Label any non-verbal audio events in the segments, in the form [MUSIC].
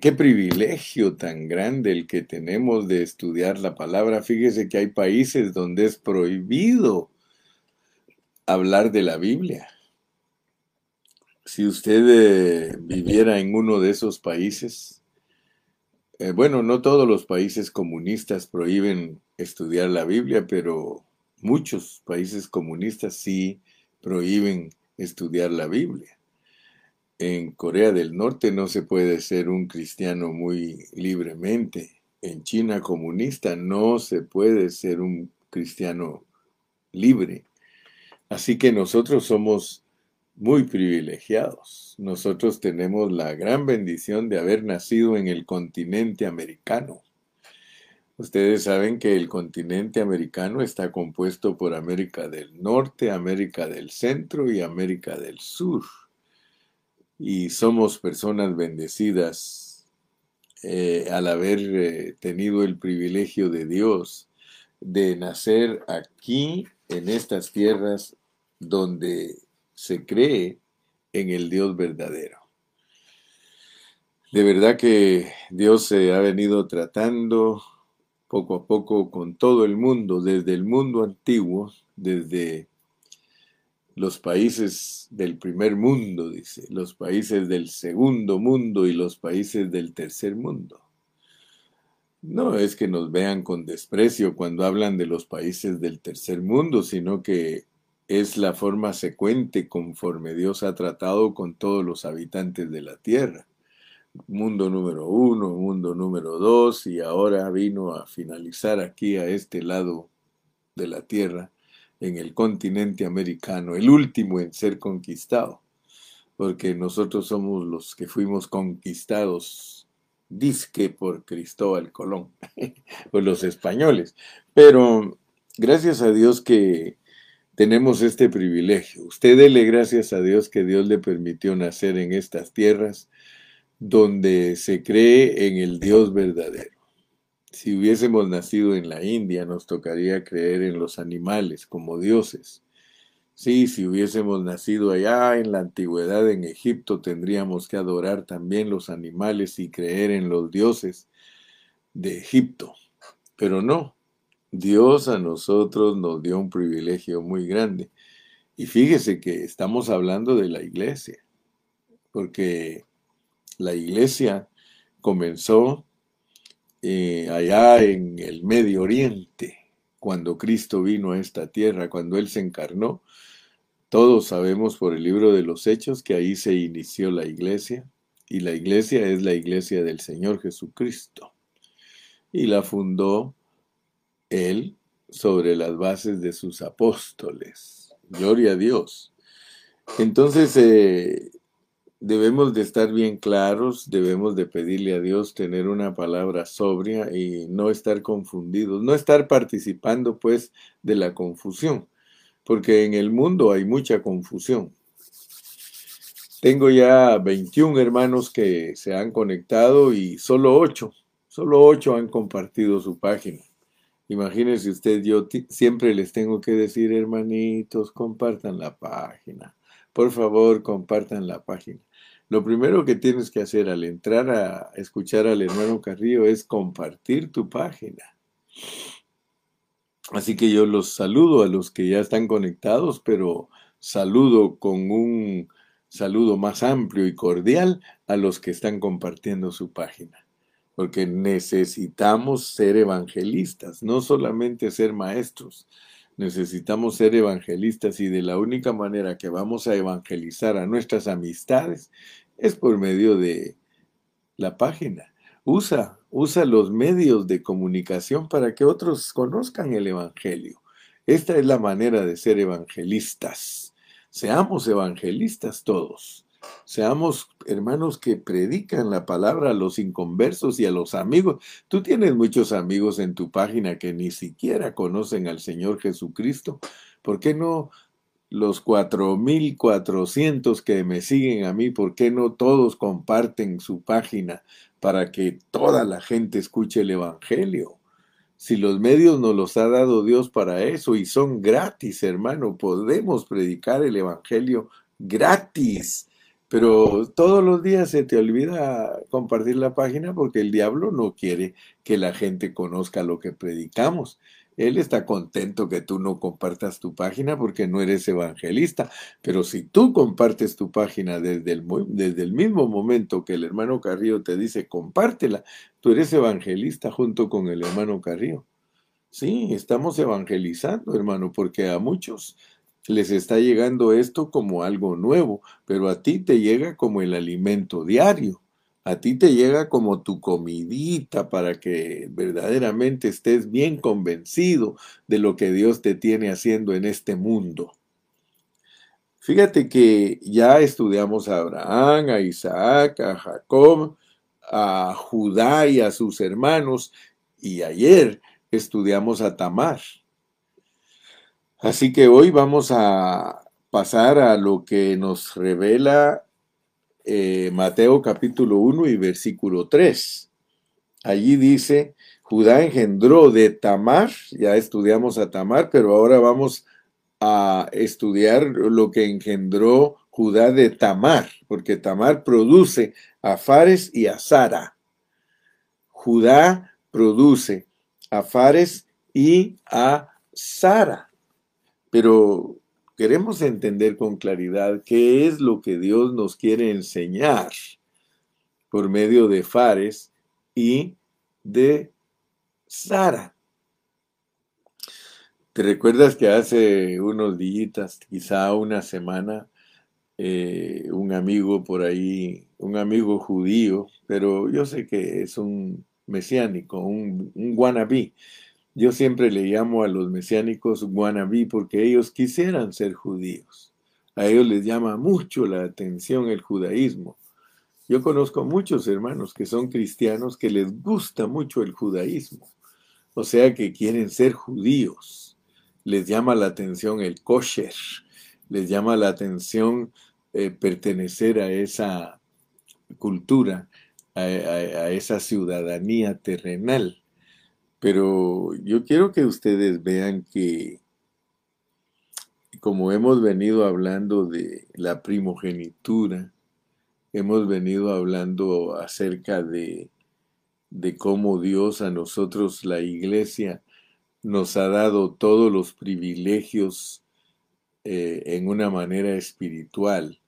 qué privilegio tan grande el que tenemos de estudiar la palabra. Fíjese que hay países donde es prohibido hablar de la Biblia. Si usted eh, viviera en uno de esos países, eh, bueno, no todos los países comunistas prohíben estudiar la Biblia, pero muchos países comunistas sí prohíben estudiar la Biblia en Corea del Norte no se puede ser un cristiano muy libremente. En China comunista no se puede ser un cristiano libre. Así que nosotros somos muy privilegiados. Nosotros tenemos la gran bendición de haber nacido en el continente americano. Ustedes saben que el continente americano está compuesto por América del Norte, América del Centro y América del Sur y somos personas bendecidas eh, al haber eh, tenido el privilegio de Dios de nacer aquí en estas tierras donde se cree en el Dios verdadero. De verdad que Dios se ha venido tratando poco a poco con todo el mundo, desde el mundo antiguo, desde los países del primer mundo, dice, los países del segundo mundo y los países del tercer mundo. No es que nos vean con desprecio cuando hablan de los países del tercer mundo, sino que es la forma secuente conforme Dios ha tratado con todos los habitantes de la tierra. Mundo número uno, mundo número dos, y ahora vino a finalizar aquí a este lado de la tierra en el continente americano, el último en ser conquistado, porque nosotros somos los que fuimos conquistados, disque por Cristóbal Colón, [LAUGHS] por los españoles. Pero gracias a Dios que tenemos este privilegio. Usted dele gracias a Dios que Dios le permitió nacer en estas tierras donde se cree en el Dios verdadero. Si hubiésemos nacido en la India, nos tocaría creer en los animales como dioses. Sí, si hubiésemos nacido allá en la antigüedad en Egipto, tendríamos que adorar también los animales y creer en los dioses de Egipto. Pero no, Dios a nosotros nos dio un privilegio muy grande. Y fíjese que estamos hablando de la iglesia, porque la iglesia comenzó eh, allá en el Medio Oriente, cuando Cristo vino a esta tierra, cuando Él se encarnó. Todos sabemos por el libro de los Hechos que ahí se inició la iglesia, y la iglesia es la iglesia del Señor Jesucristo. Y la fundó Él sobre las bases de sus apóstoles. Gloria a Dios. Entonces, eh, debemos de estar bien claros, debemos de pedirle a Dios tener una palabra sobria y no estar confundidos, no estar participando pues de la confusión, porque en el mundo hay mucha confusión. Tengo ya 21 hermanos que se han conectado y solo 8, solo 8 han compartido su página. Imagínense usted, yo siempre les tengo que decir, hermanitos, compartan la página. Por favor, compartan la página. Lo primero que tienes que hacer al entrar a escuchar al hermano Carrillo es compartir tu página. Así que yo los saludo a los que ya están conectados, pero saludo con un saludo más amplio y cordial a los que están compartiendo su página. Porque necesitamos ser evangelistas, no solamente ser maestros. Necesitamos ser evangelistas y de la única manera que vamos a evangelizar a nuestras amistades es por medio de la página. Usa, usa los medios de comunicación para que otros conozcan el Evangelio. Esta es la manera de ser evangelistas. Seamos evangelistas todos. Seamos hermanos que predican la palabra a los inconversos y a los amigos. Tú tienes muchos amigos en tu página que ni siquiera conocen al Señor Jesucristo. ¿Por qué no los 4.400 que me siguen a mí, ¿por qué no todos comparten su página para que toda la gente escuche el Evangelio? Si los medios nos los ha dado Dios para eso y son gratis, hermano, podemos predicar el Evangelio gratis, pero todos los días se te olvida compartir la página porque el diablo no quiere que la gente conozca lo que predicamos. Él está contento que tú no compartas tu página porque no eres evangelista. Pero si tú compartes tu página desde el, desde el mismo momento que el hermano Carrillo te dice compártela, tú eres evangelista junto con el hermano Carrillo. Sí, estamos evangelizando, hermano, porque a muchos les está llegando esto como algo nuevo, pero a ti te llega como el alimento diario. A ti te llega como tu comidita para que verdaderamente estés bien convencido de lo que Dios te tiene haciendo en este mundo. Fíjate que ya estudiamos a Abraham, a Isaac, a Jacob, a Judá y a sus hermanos, y ayer estudiamos a Tamar. Así que hoy vamos a pasar a lo que nos revela eh, Mateo capítulo 1 y versículo 3. Allí dice, Judá engendró de Tamar, ya estudiamos a Tamar, pero ahora vamos a estudiar lo que engendró Judá de Tamar, porque Tamar produce a Fares y a Sara. Judá produce a Fares y a Sara. Pero queremos entender con claridad qué es lo que Dios nos quiere enseñar por medio de Fares y de Sara. ¿Te recuerdas que hace unos días, quizá una semana, eh, un amigo por ahí, un amigo judío, pero yo sé que es un mesiánico, un, un wannabe, yo siempre le llamo a los mesiánicos wannabe porque ellos quisieran ser judíos. A ellos les llama mucho la atención el judaísmo. Yo conozco muchos hermanos que son cristianos que les gusta mucho el judaísmo. O sea que quieren ser judíos. Les llama la atención el kosher. Les llama la atención eh, pertenecer a esa cultura, a esa ciudadanía terrenal. Pero yo quiero que ustedes vean que, como hemos venido hablando de la primogenitura, hemos venido hablando acerca de, de cómo Dios a nosotros, la iglesia, nos ha dado todos los privilegios eh, en una manera espiritual,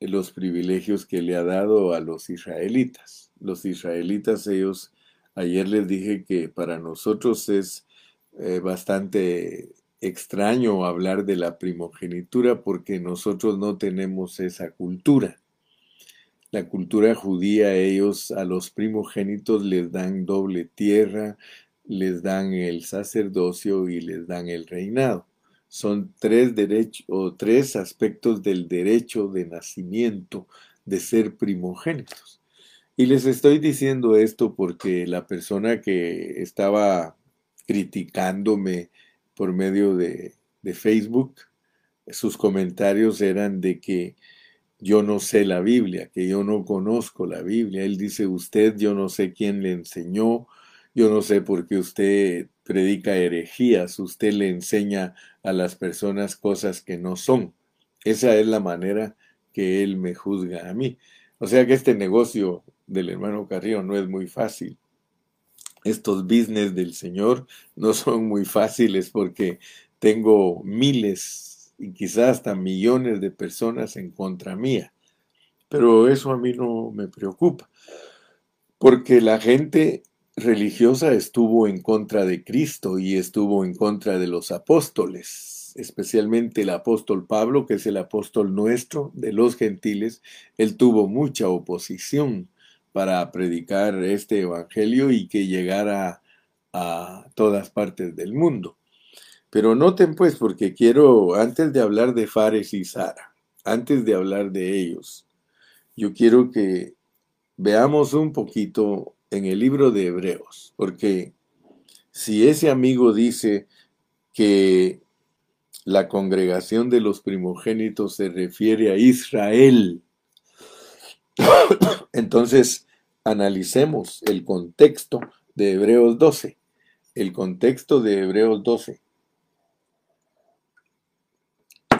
los privilegios que le ha dado a los israelitas. Los israelitas, ellos Ayer les dije que para nosotros es eh, bastante extraño hablar de la primogenitura porque nosotros no tenemos esa cultura. La cultura judía, ellos a los primogénitos les dan doble tierra, les dan el sacerdocio y les dan el reinado. Son tres derechos o tres aspectos del derecho de nacimiento de ser primogénitos. Y les estoy diciendo esto porque la persona que estaba criticándome por medio de, Facebook, sus comentarios eran de que yo no sé la Biblia, que yo no conozco la Biblia. Él dice, usted, yo no sé quién le enseñó, yo no sé por qué usted predica herejías, usted le enseña a las personas cosas que no son. Esa es la manera que él me juzga a mí. O sea que este negocio del hermano Carrillo no es muy fácil. Estos business del Señor no [LAUGHS] son muy fáciles porque tengo miles y quizás hasta millones de personas en contra mía. Pero eso a mí no me preocupa, porque la gente religiosa estuvo en contra de Cristo y estuvo en contra de los apóstoles, especialmente el apóstol Pablo, que es el apóstol nuestro de los gentiles, él tuvo mucha oposición para predicar este evangelio y que llegara a todas partes del mundo. Pero noten pues, porque quiero, antes de hablar de Fares y Sara, antes de hablar de ellos, yo quiero que veamos un poquito en el libro de Hebreos, porque si ese amigo dice que la congregación de los primogénitos se refiere a Israel, [COUGHS] entonces, analicemos el contexto de Hebreos 12. El contexto de Hebreos 12.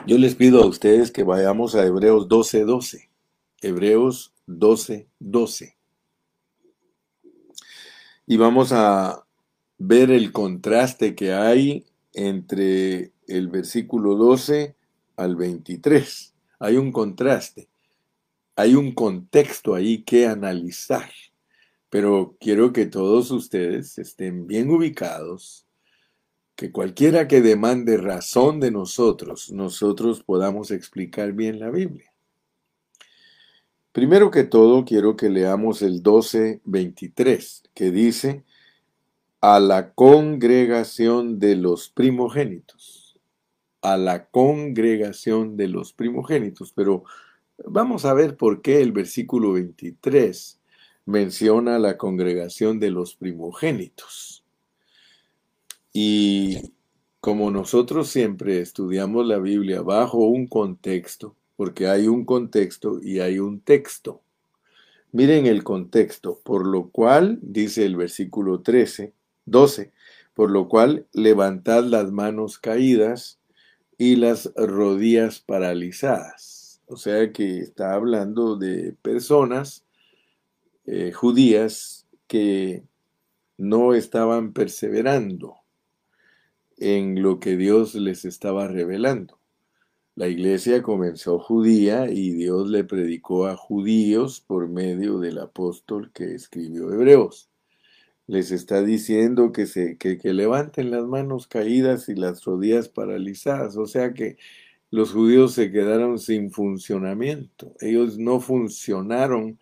Yo les pido a ustedes que vayamos a Hebreos 12, 12. Hebreos 12, 12. Y vamos a ver el contraste que hay entre el versículo 12 al 23. Hay un contraste, hay un contexto ahí que analizar, pero quiero que todos ustedes estén bien ubicados, que cualquiera que demande razón de nosotros, nosotros podamos explicar bien la Biblia. Primero que todo, quiero que leamos el 12.23, que dice, a la congregación de los primogénitos, a la congregación de los primogénitos. Pero vamos a ver por qué el versículo 23 menciona la congregación de los primogénitos. Y como nosotros siempre estudiamos la Biblia bajo un contexto, porque hay un contexto y hay un texto. Miren el contexto, por lo cual, dice el versículo 13, 12. Por lo cual, levantad las manos caídas y las rodillas paralizadas. O sea que está hablando de personas eh, judías que no estaban perseverando en lo que Dios les estaba revelando. La iglesia comenzó judía y Dios le predicó a judíos por medio del apóstol que escribió Hebreos les está diciendo que, se, que, levanten las manos caídas y las rodillas paralizadas. O sea que los judíos se quedaron sin funcionamiento. Ellos no funcionaron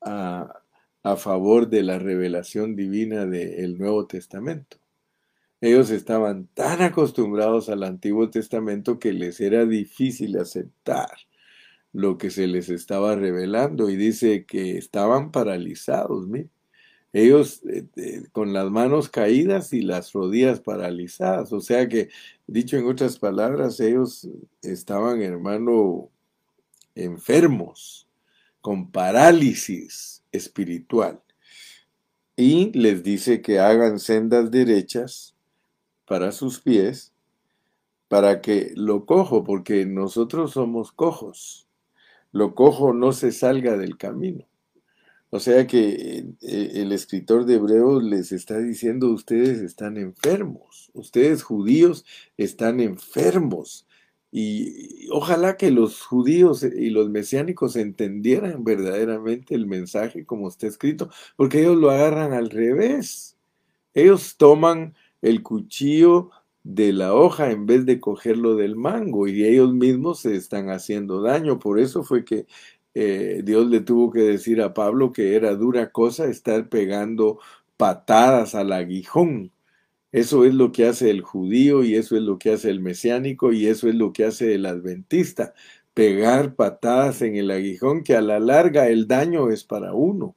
a, a favor de la revelación divina del Nuevo Testamento. Ellos estaban tan acostumbrados al Antiguo Testamento que les era difícil aceptar lo que se les estaba revelando y dice que estaban paralizados. Mire ellos eh, eh, con las manos caídas y las rodillas paralizadas. O sea que, dicho en otras palabras, ellos estaban, hermano, enfermos, con parálisis espiritual. Y les dice que hagan sendas derechas para sus pies, para que lo cojo, porque nosotros somos cojos, lo cojo no se salga del camino. O sea que eh, el escritor de Hebreos les está diciendo, ustedes están enfermos, ustedes judíos están enfermos. Y ojalá que los judíos y los mesiánicos entendieran verdaderamente el mensaje como está escrito, porque ellos lo agarran al revés. Ellos toman el cuchillo de la hoja en vez de cogerlo del mango y ellos mismos se están haciendo daño. Por eso fue que eh, Dios le tuvo que decir a Pablo que era dura cosa estar pegando patadas al aguijón. Eso es lo que hace el judío y eso es lo que hace el mesiánico y eso es lo que hace el adventista. Pegar patadas en el aguijón que a la larga el daño es para uno.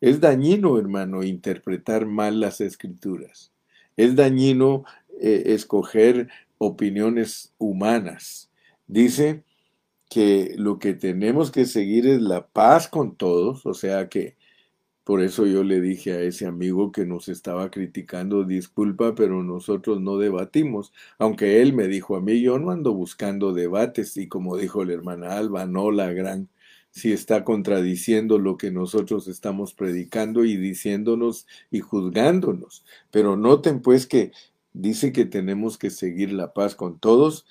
Es dañino, hermano, interpretar mal las escrituras. Es dañino eh, escoger opiniones humanas. Dice que lo que tenemos que seguir es la paz con todos, o sea que por eso yo le dije a ese amigo que nos estaba criticando, disculpa, pero nosotros no debatimos, aunque él me dijo a mí, yo no ando buscando debates y como dijo la hermana Alba, no la gran, si está contradiciendo lo que nosotros estamos predicando y diciéndonos y juzgándonos. Pero noten pues que dice que tenemos que seguir la paz con todos,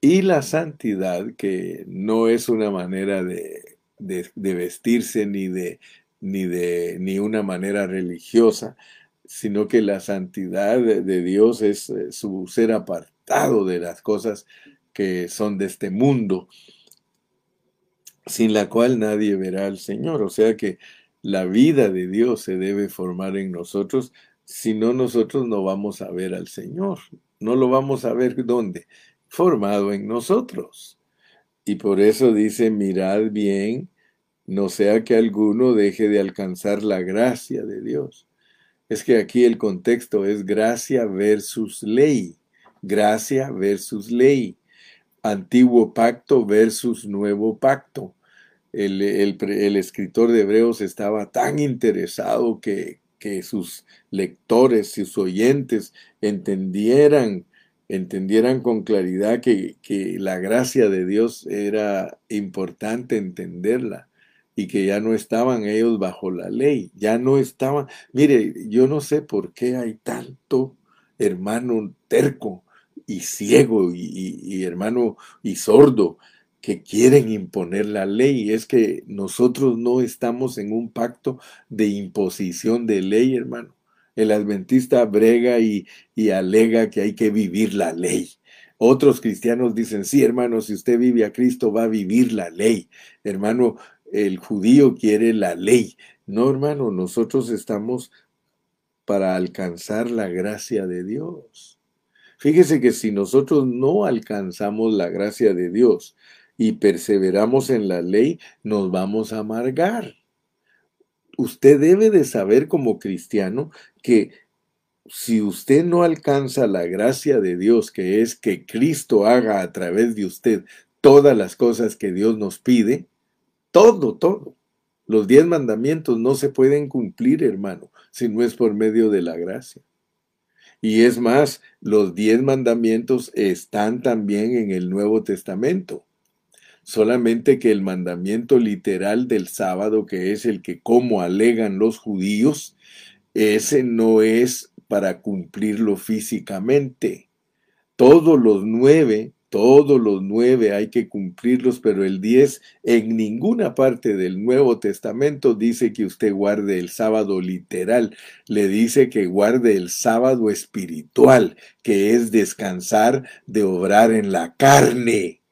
y la santidad, que no es una manera de, vestirse ni de, ni de ni una manera religiosa, sino que la santidad de, Dios es eh, su ser apartado de las cosas que son de este mundo, sin la cual nadie verá al Señor. O sea que la vida de Dios se debe formar en nosotros, si no nosotros no vamos a ver al Señor. No lo vamos a ver dónde, formado en nosotros. Y por eso dice, mirad bien, no sea que alguno deje de alcanzar la gracia de Dios. Es que aquí el contexto es gracia versus ley, gracia versus ley, antiguo pacto versus nuevo pacto. El, el, escritor de Hebreos estaba tan interesado que, que sus lectores, sus oyentes entendieran entendieran con claridad que, que la gracia de Dios era importante entenderla y que ya no estaban ellos bajo la ley, ya no estaban, mire, yo no sé por qué hay tanto hermano terco y ciego y, hermano y sordo que quieren imponer la ley. Es que nosotros no estamos en un pacto de imposición de ley, hermano. El adventista brega y, y alega que hay que vivir la ley. Otros cristianos dicen, sí, hermano, si usted vive a Cristo va a vivir la ley. Hermano, el judío quiere la ley. No, hermano, nosotros estamos para alcanzar la gracia de Dios. Fíjese que si nosotros no alcanzamos la gracia de Dios y perseveramos en la ley, nos vamos a amargar. Usted debe de saber como cristiano que si usted no alcanza la gracia de Dios, que es que Cristo haga a través de usted todas las cosas que Dios nos pide, todo, todo. Los diez mandamientos no se pueden cumplir, hermano, si no es por medio de la gracia. Y es más, los diez mandamientos están también en el Nuevo Testamento. Solamente que el mandamiento literal del sábado, que es el que como alegan los judíos, ese no es para cumplirlo físicamente. Todos los nueve todos los nueve hay que cumplirlos, pero el diez en ninguna parte del Nuevo Testamento dice que usted guarde el sábado literal. Le dice que guarde el sábado espiritual, que es descansar de obrar en la carne.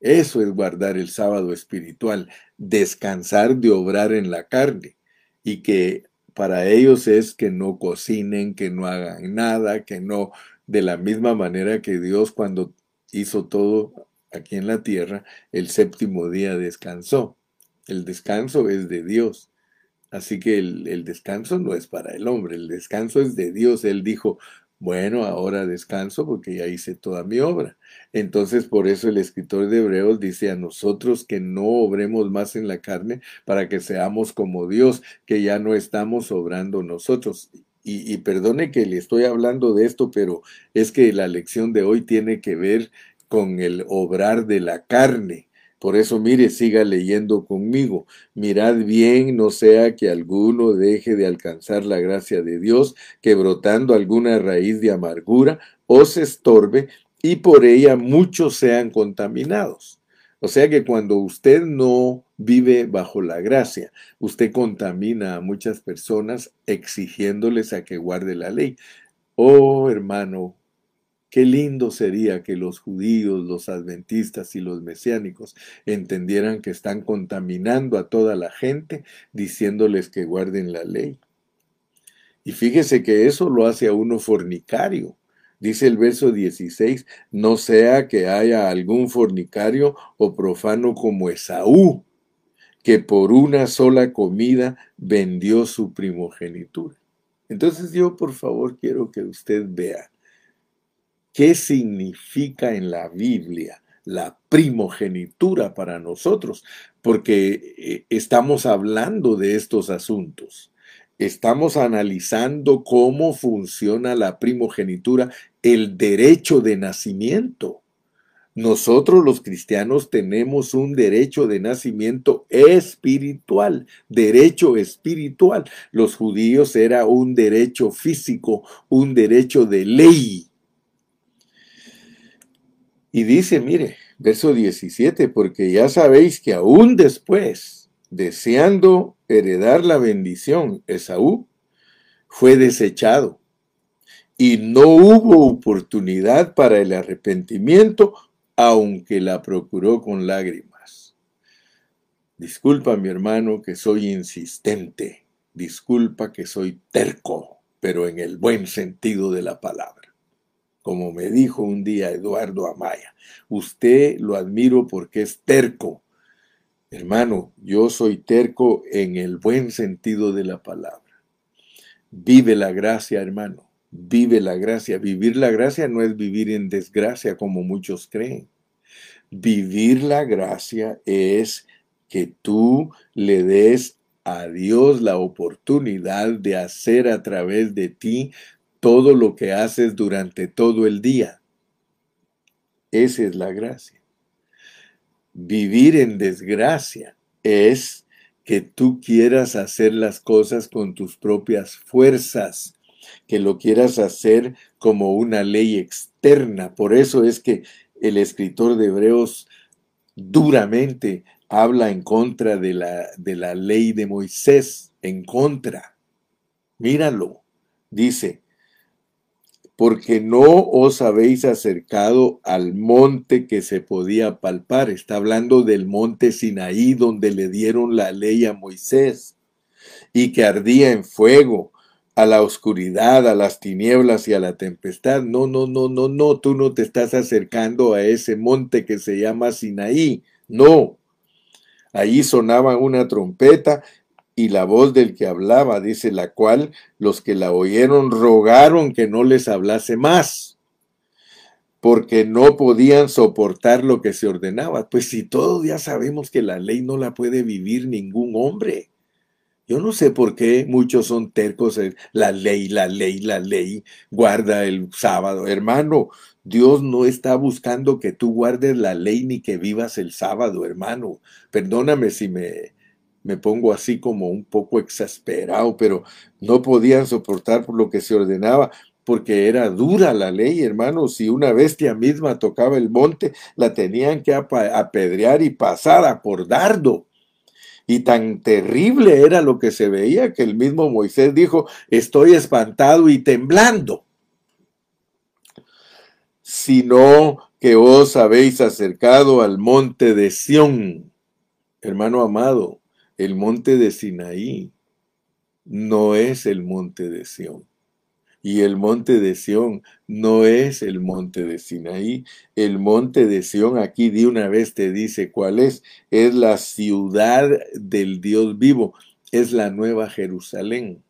Eso es guardar el sábado espiritual, descansar de obrar en la carne. Y que para ellos es que no cocinen, que no hagan nada, que no de la misma manera que Dios cuando hizo todo aquí en la tierra, el séptimo día descansó. El descanso es de Dios. Así que el, descanso no es para el hombre, el descanso es de Dios. Él dijo, bueno, ahora descanso porque ya hice toda mi obra. Entonces, por eso el escritor de Hebreos dice a nosotros que no obremos más en la carne para que seamos como Dios, que ya no estamos obrando nosotros y, perdone que le estoy hablando de esto, pero es que la lección de hoy tiene que ver con el obrar de la carne. Por eso, mire, siga leyendo conmigo. Mirad bien, no sea que alguno deje de alcanzar la gracia de Dios, que brotando alguna raíz de amargura os estorbe y por ella muchos sean contaminados. O sea que cuando usted no vive bajo la gracia, usted contamina a muchas personas exigiéndoles a que guarde la ley. Oh hermano, qué lindo sería que los judíos, los adventistas y los mesiánicos entendieran que están contaminando a toda la gente diciéndoles que guarden la ley. Y fíjese que eso lo hace a uno fornicario. Dice el verso 16, no sea que haya algún fornicario o profano como Esaú, que por una sola comida vendió su primogenitura. Entonces yo por favor quiero que usted vea qué significa en la Biblia la primogenitura para nosotros, porque eh, estamos hablando de estos asuntos. Estamos analizando cómo funciona la primogenitura el derecho de nacimiento. Nosotros los cristianos tenemos un derecho de nacimiento espiritual, derecho espiritual. Los judíos era un derecho físico, un derecho de ley. Y dice, mire, verso 17, porque ya sabéis que aún después, deseando heredar la bendición, Esaú fue desechado y no hubo oportunidad para el arrepentimiento, aunque la procuró con lágrimas. Disculpa, mi hermano, que soy insistente. Disculpa que soy terco, pero en el buen sentido de la palabra. Como me dijo un día Eduardo Amaya, usted lo admiro porque es terco. Hermano, yo soy terco en el buen sentido de la palabra. Vive la gracia, hermano vive la gracia. Vivir la gracia no es vivir en desgracia como muchos creen. Vivir la gracia es que tú le des a Dios la oportunidad de hacer a través de ti todo lo que haces durante todo el día. Esa es la gracia. Vivir en desgracia es que tú quieras hacer las cosas con tus propias fuerzas, que lo quieras hacer como una ley externa. Por eso es que el escritor de Hebreos duramente habla en contra de la, de la ley de Moisés, en contra. Míralo, dice, porque no os habéis acercado al monte que se podía palpar. Está hablando del monte Sinaí donde le dieron la ley a Moisés y que ardía en fuego, a la oscuridad, a las tinieblas y a la tempestad. No, no, no, no, no, tú no te estás acercando a ese monte que se llama Sinaí. No. Allí sonaba una trompeta y la voz del que hablaba, dice la cual los que la oyeron rogaron que no les hablase más, porque no podían soportar lo que se ordenaba. Pues si todos ya sabemos que la ley no la puede vivir ningún hombre. Yo no sé por qué muchos son tercos. La ley, la ley, la ley. Guarda el sábado. Hermano, Dios no está buscando que tú guardes la ley ni que vivas el sábado, hermano. Perdóname si me, me pongo así como un poco exasperado, pero no podían soportar por lo que se ordenaba, porque era dura la ley, hermano. Si una bestia misma tocaba el monte, la tenían que apedrear y pasar a por dardo. Y tan terrible era lo que se veía que el mismo Moisés dijo, estoy espantado y temblando. Sino que os habéis acercado al monte de Sión, hermano amado, el monte de Sinaí no es el monte de Sión. Y el monte de Sión no es el monte de Sinaí. El monte de Sión aquí de una vez te dice cuál es. Es la ciudad del Dios vivo. Es la nueva Jerusalén.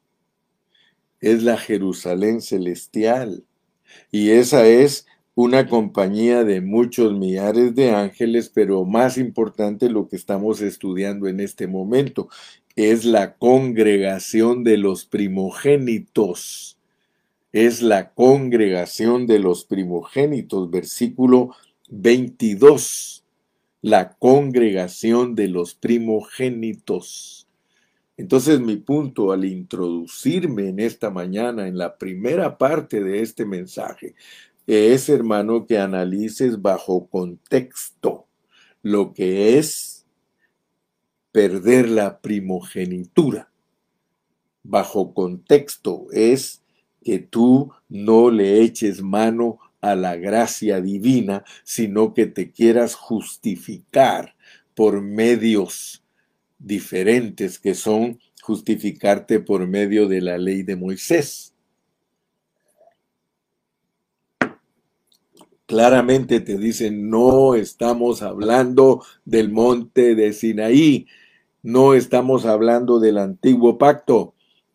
Es la Jerusalén celestial. Y esa es una compañía de muchos millares de ángeles, pero más importante lo que estamos estudiando en este momento es la congregación de los primogénitos es la congregación de los primogénitos, versículo 22, la congregación de los primogénitos. Entonces mi punto al introducirme en esta mañana, en la primera parte de este mensaje, es, hermano, que analices bajo contexto lo que es perder la primogenitura. Bajo contexto es que tú no le eches mano a la gracia divina, sino que te quieras justificar por medios diferentes que son justificarte por medio de la ley de Moisés. Claramente te dicen, no estamos hablando del monte de Sinaí, no estamos hablando del antiguo pacto,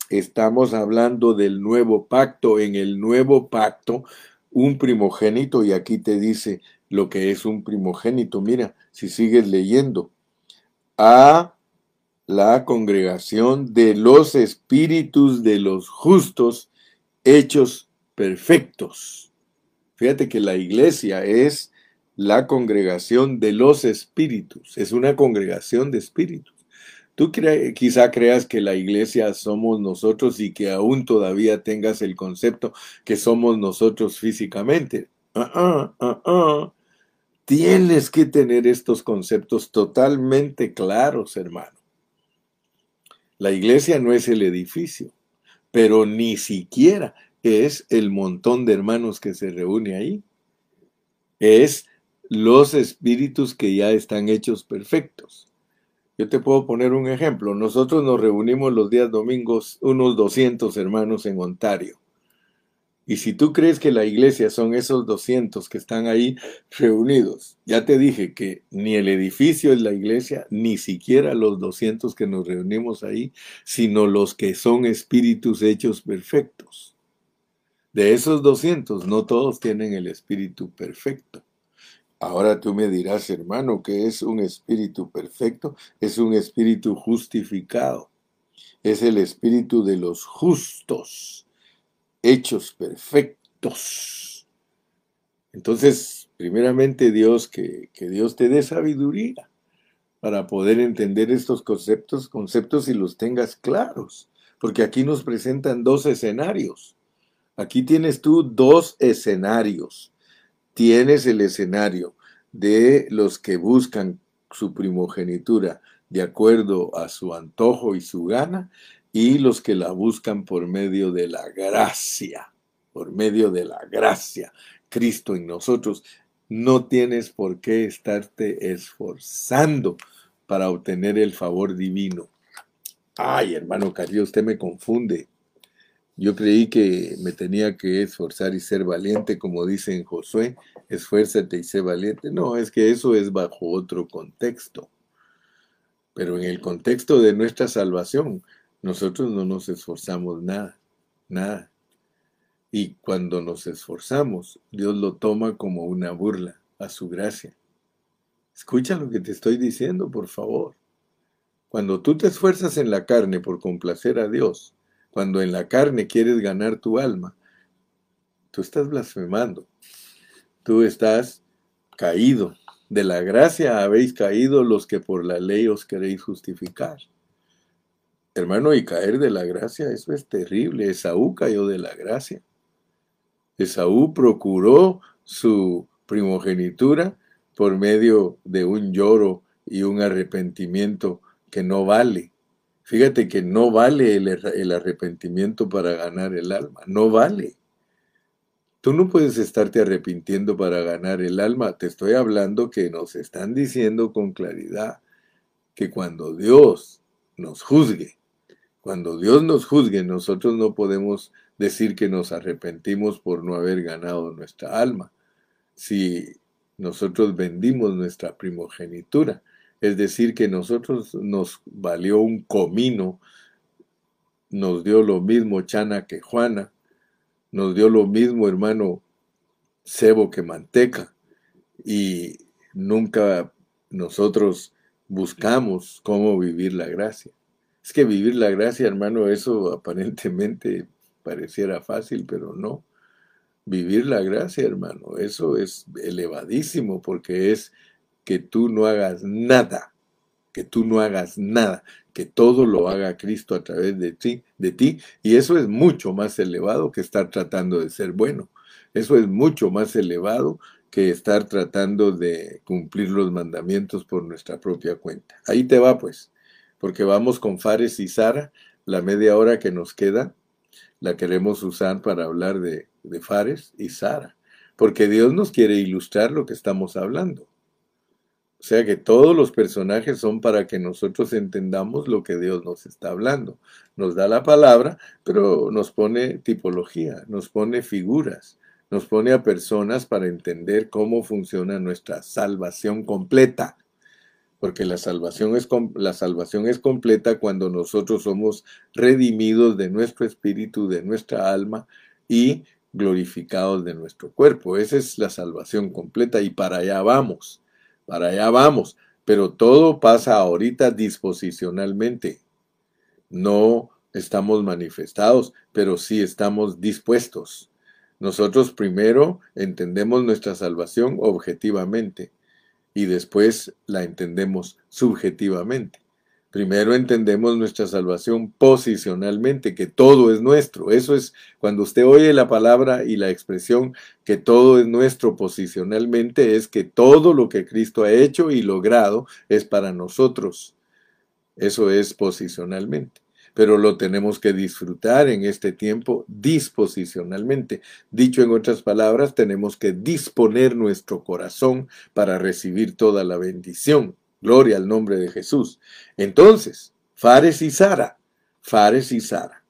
Estamos hablando del nuevo pacto. En el nuevo pacto, un primogénito, y aquí te dice lo que es un primogénito. Mira, si sigues leyendo, a la congregación de los espíritus de los justos hechos perfectos. Fíjate que la iglesia es la congregación de los espíritus, es una congregación de espíritus. Tú quizá creas que la iglesia somos nosotros y que aún todavía tengas el concepto que somos nosotros físicamente. Ah, ah, Tienes que tener estos conceptos totalmente claros, hermano. La iglesia no es el edificio, pero ni siquiera es el montón de hermanos que se reúne ahí. Es los espíritus que ya están hechos perfectos. Yo te puedo poner un ejemplo. Nosotros nos reunimos los días domingos, unos 200 hermanos en Ontario. Y si tú crees que la iglesia son esos 200 que están ahí reunidos, ya te dije que ni el edificio es la iglesia, ni siquiera los 200 que nos reunimos ahí, sino los que son espíritus hechos perfectos. De esos 200, no todos tienen el espíritu perfecto. Ahora tú me dirás, hermano, que es un espíritu perfecto, es un espíritu justificado, es el espíritu de los justos, hechos perfectos. Entonces, primeramente Dios, que, que Dios te dé sabiduría para poder entender estos conceptos, conceptos y los tengas claros, porque aquí nos presentan dos escenarios. Aquí tienes tú dos escenarios. Tienes el escenario de los que buscan su primogenitura de acuerdo a su antojo y su gana, y los que la buscan por medio de la gracia, por medio de la gracia, Cristo en nosotros. No tienes por qué estarte esforzando para obtener el favor divino. Ay, hermano Carrillo, usted me confunde. Yo creí que me tenía que esforzar y ser valiente, como dice en Josué, esfuérzate y sé valiente. No, es que eso es bajo otro contexto. Pero en el contexto de nuestra salvación, nosotros no nos esforzamos nada, nada. Y cuando nos esforzamos, Dios lo toma como una burla a su gracia. Escucha lo que te estoy diciendo, por favor. Cuando tú te esfuerzas en la carne por complacer a Dios, cuando en la carne quieres ganar tu alma, tú estás blasfemando. Tú estás caído. De la gracia habéis caído los que por la ley os queréis justificar. Hermano, y caer de la gracia, eso es terrible. Esaú cayó de la gracia. Esaú procuró su primogenitura por medio de un lloro y un arrepentimiento que no vale. Fíjate que no vale el, arrepentimiento para ganar el alma, no vale. Tú no puedes estarte arrepintiendo para ganar el alma. Te estoy hablando que nos están diciendo con claridad que cuando Dios nos juzgue, cuando Dios nos juzgue, nosotros no podemos decir que nos arrepentimos por no haber ganado nuestra alma. Si nosotros vendimos nuestra primogenitura. Es decir, que nosotros nos valió un comino, nos dio lo mismo Chana que Juana, nos dio lo mismo hermano cebo que manteca, y nunca nosotros buscamos cómo vivir la gracia. Es que vivir la gracia, hermano, eso aparentemente pareciera fácil, pero no vivir la gracia, hermano. Eso es elevadísimo porque es que tú no hagas nada, que tú no hagas nada, que todo lo haga Cristo a través de ti, de ti, y eso es mucho más elevado que estar tratando de ser bueno. Eso es mucho más elevado que estar tratando de cumplir los mandamientos por nuestra propia cuenta. Ahí te va pues, porque vamos con Fares y Sara, la media hora que nos queda, la queremos usar para hablar de de Fares y Sara, porque Dios nos quiere ilustrar lo que estamos hablando. O sea que todos los personajes son para que nosotros entendamos lo que Dios nos está hablando. Nos da la palabra, pero nos pone tipología, nos pone figuras, nos pone a personas para entender cómo funciona nuestra salvación completa. Porque la salvación es, la salvación es completa cuando nosotros somos redimidos de nuestro espíritu, de nuestra alma y glorificados de nuestro cuerpo. Esa es la salvación completa y para allá vamos, para allá vamos. Pero todo pasa ahorita disposicionalmente. No estamos manifestados, pero sí estamos dispuestos. Nosotros primero entendemos nuestra salvación objetivamente y después la entendemos subjetivamente. Primero entendemos nuestra salvación posicionalmente, que todo es nuestro. Eso es cuando usted oye la palabra y la expresión que todo es nuestro posicionalmente, es que todo lo que Cristo ha hecho y logrado es para nosotros. Eso es posicionalmente. Pero lo tenemos que disfrutar en este tiempo disposicionalmente. Dicho en otras palabras, tenemos que disponer nuestro corazón para recibir toda la bendición. Gloria al nombre de Jesús. Entonces, Fares y Sara, Fares y Sara.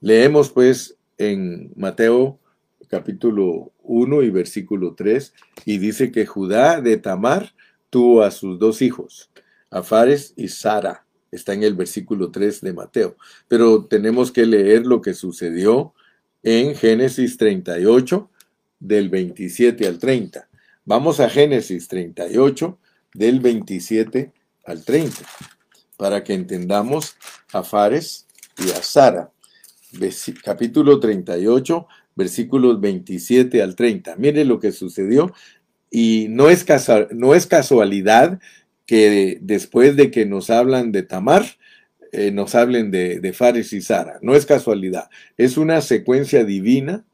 Leemos pues en Mateo capítulo 1 y versículo 3 y dice que Judá de Tamar tuvo a sus dos hijos, a Fares y Sara. Está en el versículo 3 de Mateo. Pero tenemos que leer lo que sucedió en Génesis 38 del 27 al 30. Vamos a Génesis 38 del 27 al 30, para que entendamos a Fares y a Sara. capítulo 38, versículos 27 al 30. Mire lo que sucedió y no es, no es casualidad que después de que nos hablan de Tamar, eh, nos hablen de, de Fares y Sara. No es casualidad, es una secuencia divina,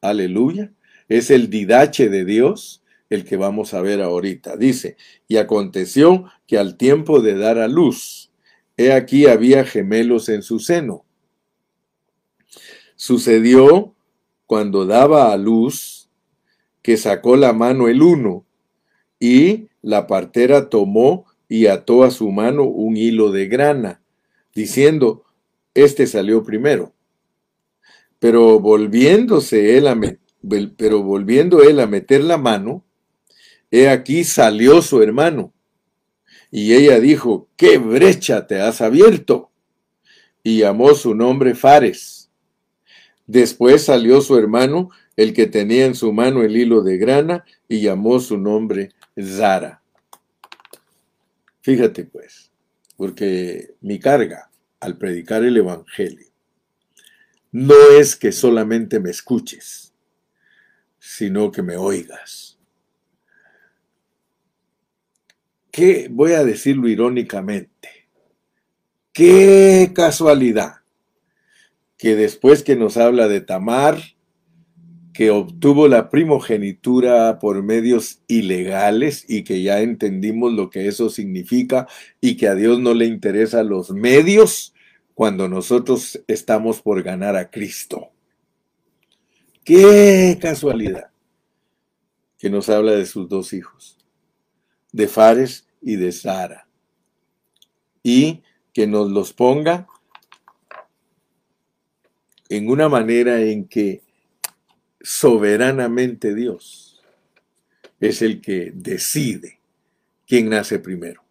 aleluya, es el didache de Dios el que vamos a ver ahorita. Dice, y aconteció que al tiempo de dar a luz, he aquí había gemelos en su seno. Sucedió cuando daba a luz que sacó la mano el uno y la partera tomó y ató a su mano un hilo de grana, diciendo, este salió primero. Pero volviéndose él a pero volviendo él a meter la mano, he aquí salió su hermano. Y ella dijo, ¿qué brecha te has abierto? Y llamó su nombre Fares. Después salió su hermano, el que tenía en su mano el hilo de grana, y llamó su nombre Zara. Fíjate pues, porque mi carga al predicar el Evangelio no es que solamente me escuches, sino que me oigas. ¿Qué voy a decirlo irónicamente? Qué casualidad que después que nos habla de Tamar, que obtuvo la primogenitura por medios ilegales y que ya entendimos lo que eso significa y que a Dios no le interesan los medios cuando nosotros estamos por ganar a Cristo. Qué casualidad que nos habla de sus dos hijos, de Fares y de Sara, y que nos los ponga en una manera en que soberanamente Dios es el que decide quién nace primero.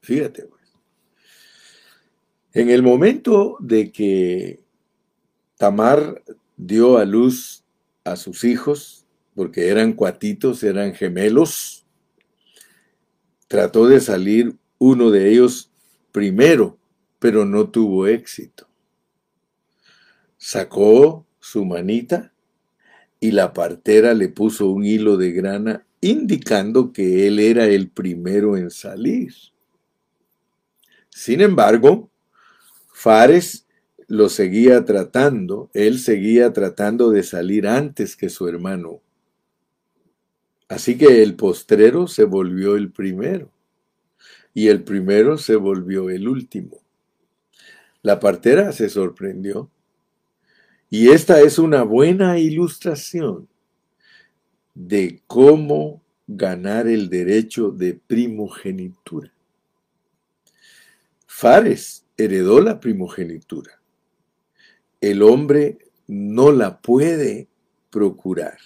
Fíjate, pues. En el momento de que Tamar dio a luz a sus hijos, porque eran cuatitos, eran gemelos, trató de salir uno de ellos primero, pero no tuvo éxito. Sacó su manita y la partera le puso un hilo de grana indicando que él era el primero en salir. Sin embargo, Fares lo seguía tratando, él seguía tratando de salir antes que su hermano. Así que el postrero se volvió el primero y el primero se volvió el último. La partera se sorprendió y esta es una buena ilustración de cómo ganar el derecho de primogenitura. Fares heredó la primogenitura. El hombre no la puede procurar.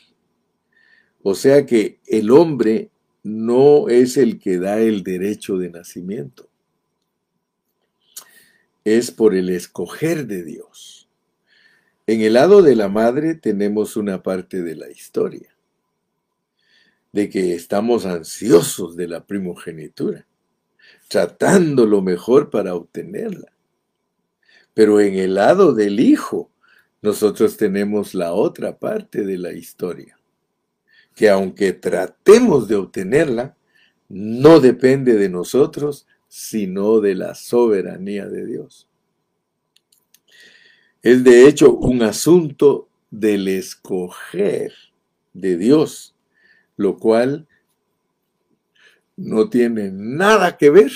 O sea que el hombre no es el que da el derecho de nacimiento. Es por el escoger de Dios. En el lado de la madre tenemos una parte de la historia, de que estamos ansiosos de la primogenitura, tratando lo mejor para obtenerla. Pero en el lado del hijo, nosotros tenemos la otra parte de la historia, que aunque tratemos de obtenerla, no depende de nosotros, sino de la soberanía de Dios. Es de hecho un asunto del escoger de Dios, lo cual no tiene nada que ver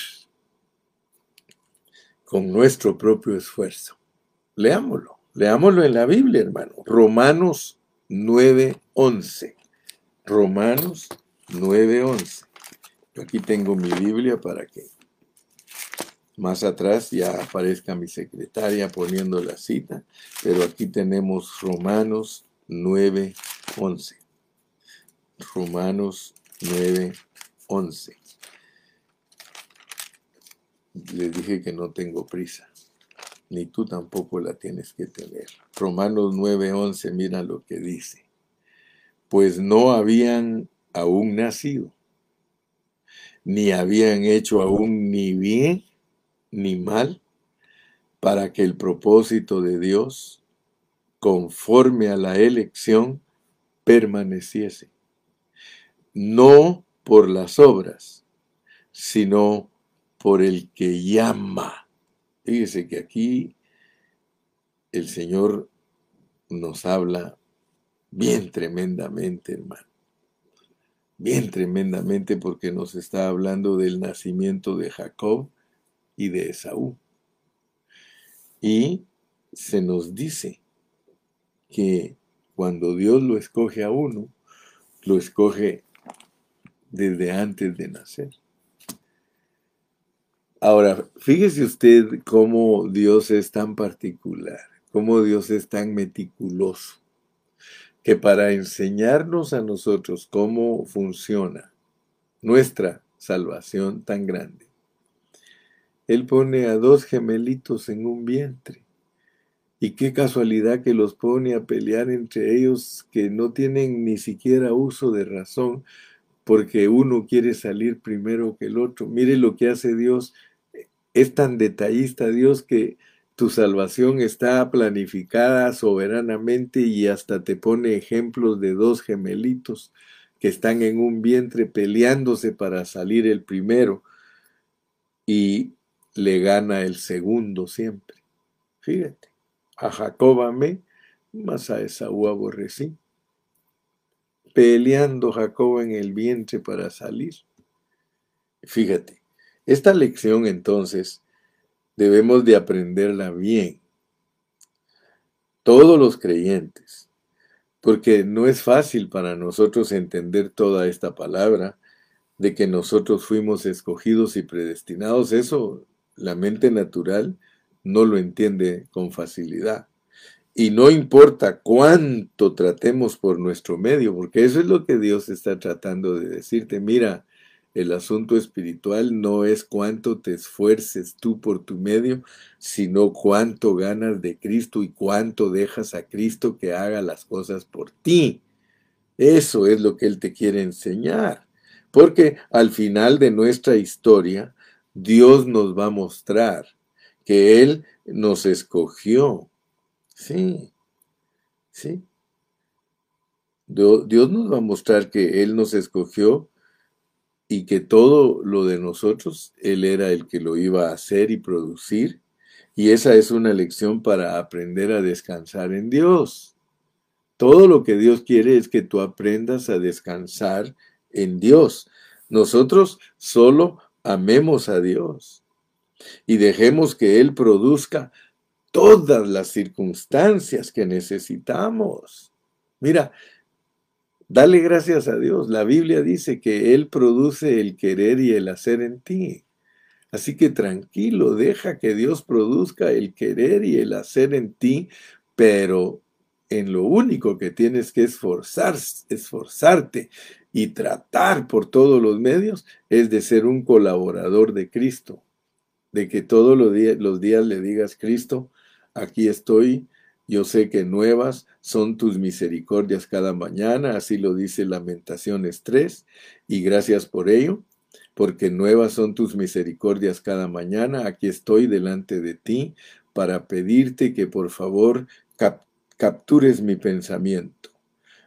con nuestro propio esfuerzo. Leámoslo, leámoslo en la Biblia, hermano. Romanos 9:11. Romanos 9:11. Aquí tengo mi Biblia para que más atrás ya aparezca mi secretaria poniendo la cita, pero aquí tenemos Romanos 9:11. Romanos 9:11. Les dije que no tengo prisa, ni tú tampoco la tienes que tener. Romanos 9:11, mira lo que dice. Pues no habían aún nacido, ni habían hecho aún ni bien ni mal para que el propósito de Dios, conforme a la elección, permaneciese. No por las obras, sino por el que llama. Fíjese que aquí el Señor nos habla bien tremendamente, hermano. Bien tremendamente porque nos está hablando del nacimiento de Jacob y de Esaú. Y se nos dice que cuando Dios lo escoge a uno, lo escoge desde antes de nacer. Ahora, fíjese usted cómo Dios es tan particular, cómo Dios es tan meticuloso, que para enseñarnos a nosotros cómo funciona nuestra salvación tan grande, Él pone a dos gemelitos en un vientre. Y qué casualidad que los pone a pelear entre ellos que no tienen ni siquiera uso de razón, porque uno quiere salir primero que el otro. Mire lo que hace Dios es tan detallista Dios que tu salvación está planificada soberanamente y hasta te pone ejemplos de dos gemelitos que están en un vientre peleándose para salir el primero y le gana el segundo siempre. Fíjate, a Jacob amé, mas a Esaú aborrecí. Peleando Jacob en el vientre para salir. Fíjate, esta lección entonces debemos de aprenderla bien. Todos los creyentes, porque no es fácil para nosotros entender toda esta palabra de que nosotros fuimos escogidos y predestinados. Eso la mente natural no lo entiende con facilidad. Y no importa cuánto tratemos por nuestro medio, porque eso es lo que Dios está tratando de decirte. Mira, el asunto espiritual no es cuánto te esfuerces tú por tu medio, sino cuánto ganas de Cristo y cuánto dejas a Cristo que haga las cosas por ti. Eso es lo que Él te quiere enseñar. Porque al final de nuestra historia, Dios nos va a mostrar que Él nos escogió. Sí, sí. Dios nos va a mostrar que Él nos escogió y que todo lo de nosotros, Él era el que lo iba a hacer y producir. Y esa es una lección para aprender a descansar en Dios. Todo lo que Dios quiere es que tú aprendas a descansar en Dios. Nosotros solo amemos a Dios y dejemos que Él produzca todas las circunstancias que necesitamos. Mira, Dale gracias a Dios. La Biblia dice que Él produce el querer y el hacer en ti. Así que tranquilo, deja que Dios produzca el querer y el hacer en ti, pero en lo único que tienes que esforzar, esforzarte y tratar por todos los medios es de ser un colaborador de Cristo, de que todos los días le digas, Cristo, aquí estoy, yo sé que nuevas son tus misericordias cada mañana, así lo dice Lamentaciones 3, y gracias por ello, porque nuevas son tus misericordias cada mañana. Aquí estoy delante de ti para pedirte que por favor captures mi pensamiento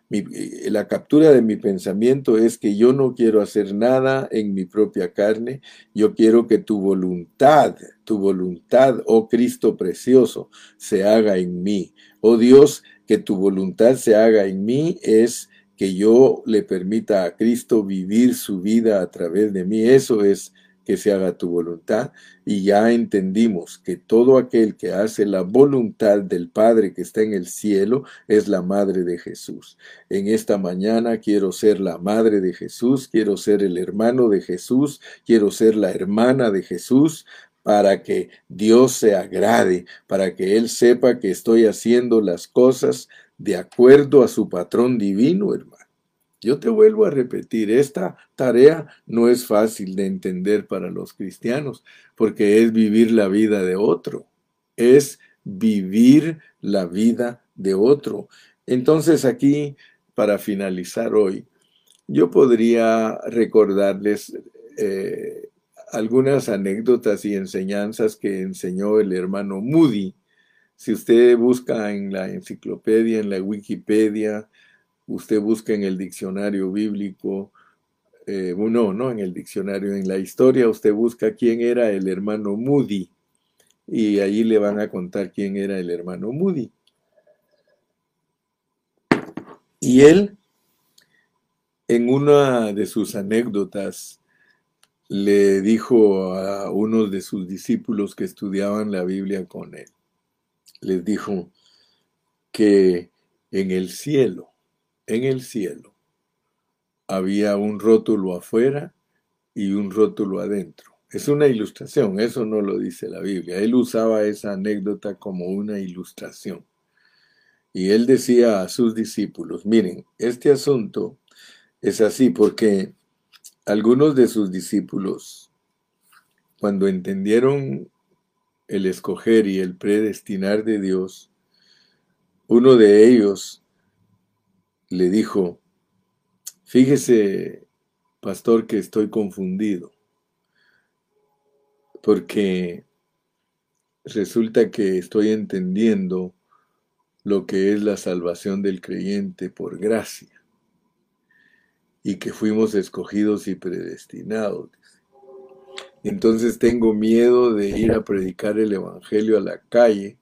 eh, la captura de mi pensamiento es que yo no quiero hacer nada en mi propia carne, yo quiero que tu voluntad, tu voluntad, oh Cristo precioso, se haga en mí. Oh Dios, que tu voluntad se haga en mí es que yo le permita a Cristo vivir su vida a través de mí. Eso es que se haga tu voluntad. Y ya entendimos que todo aquel que hace la voluntad del Padre que está en el cielo es la madre de Jesús. En esta mañana quiero ser la madre de Jesús, quiero ser el hermano de Jesús, quiero ser la hermana de Jesús, para que Dios se agrade, para que Él sepa que estoy haciendo las cosas de acuerdo a su patrón divino, hermano. Yo te vuelvo a repetir, esta tarea no es fácil de entender para los cristianos, porque es vivir la vida de otro, es vivir la vida de otro. Entonces aquí, para finalizar hoy, yo podría recordarles eh, algunas anécdotas y enseñanzas que enseñó el hermano Moody. Si usted busca en la enciclopedia, en la Wikipedia, usted busca en el diccionario bíblico, eh, no, no en el diccionario, en la historia, usted busca quién era el hermano Moody y ahí le van a contar quién era el hermano Moody. Y él, en una de sus anécdotas, le dijo a unos de sus discípulos que estudiaban la Biblia con él, les dijo que en el cielo, en el cielo, había un rótulo afuera y un rótulo adentro. Es una ilustración, eso no lo dice la Biblia. Él usaba esa anécdota como una ilustración. Y él decía a sus discípulos, miren, este asunto es así porque algunos de sus discípulos, cuando entendieron el escoger y el predestinar de Dios, uno de ellos le dijo, fíjese, pastor, que estoy confundido porque resulta que estoy entendiendo lo que es la salvación del creyente por gracia y que fuimos escogidos y predestinados. Entonces tengo miedo de ir a predicar el Evangelio a la calle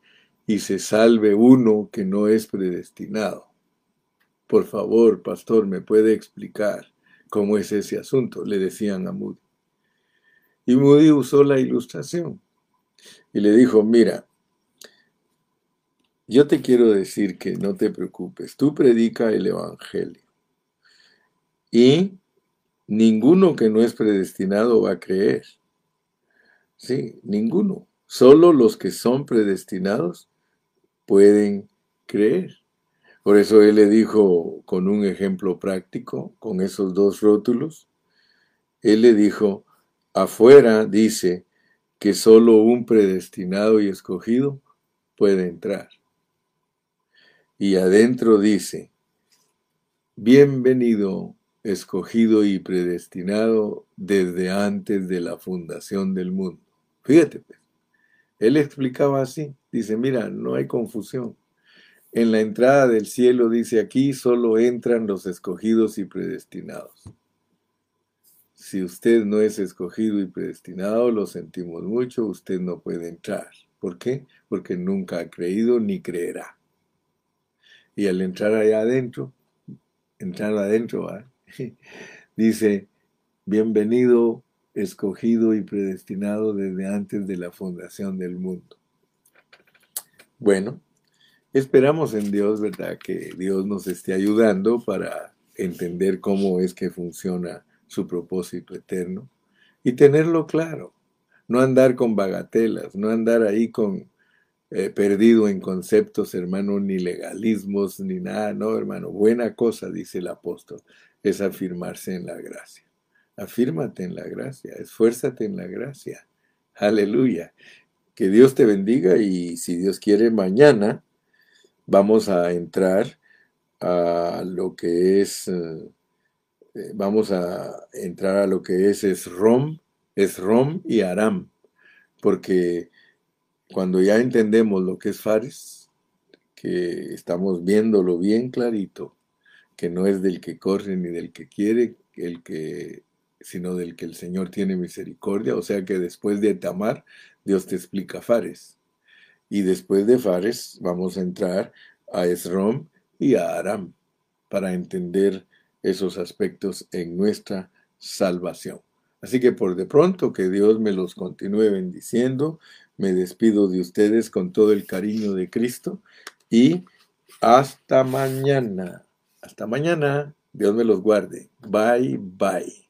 y se salve uno que no es predestinado. Por favor, pastor, ¿me puede explicar cómo es ese asunto? Le decían a Moody. Y Moody usó la ilustración y le dijo, mira, yo te quiero decir que no te preocupes, tú predica el Evangelio y ninguno que no es predestinado va a creer. Sí, ninguno. Solo los que son predestinados pueden creer. Por eso él le dijo con un ejemplo práctico, con esos dos rótulos, él le dijo, Afuera dice que solo un predestinado y escogido puede entrar. Y adentro dice, bienvenido, escogido y predestinado desde antes de la fundación del mundo. Fíjate, pues, él explicaba así, dice, mira, no hay confusión. En la entrada del cielo dice aquí solo entran los escogidos y predestinados. Si usted no es escogido y predestinado, lo sentimos mucho, usted no puede entrar. ¿Por qué? Porque nunca ha creído ni creerá. Y al entrar allá adentro, entrar adentro, [LAUGHS] dice, bienvenido, escogido y predestinado desde antes de la fundación del mundo. Bueno, esperamos en Dios, ¿verdad? Que Dios nos esté ayudando para entender cómo es que funciona su propósito eterno y tenerlo claro, no andar con bagatelas, no andar ahí con eh, perdido en conceptos, hermano, ni legalismos, ni nada, no, hermano, buena cosa, dice el apóstol, es afirmarse en la gracia. Afírmate en la gracia, esfuérzate en la gracia. Aleluya. Que Dios te bendiga y si Dios quiere, mañana vamos a entrar a lo que es... Eh, eh, vamos a entrar a lo que es Esrom, Esrom y Aram, porque cuando ya entendemos lo que es Fares, que estamos viéndolo bien clarito, que no es del que corre ni del que quiere, el que, sino del que el Señor tiene misericordia, o sea que después de Tamar, Dios te explica Fares. Y después de Fares vamos a entrar a Esrom y a Aram para entender esos aspectos en nuestra salvación. Así que por de pronto que Dios me los continúe bendiciendo. Me despido de ustedes con todo el cariño de Cristo y hasta mañana. Hasta mañana. Dios me los guarde. Bye, bye.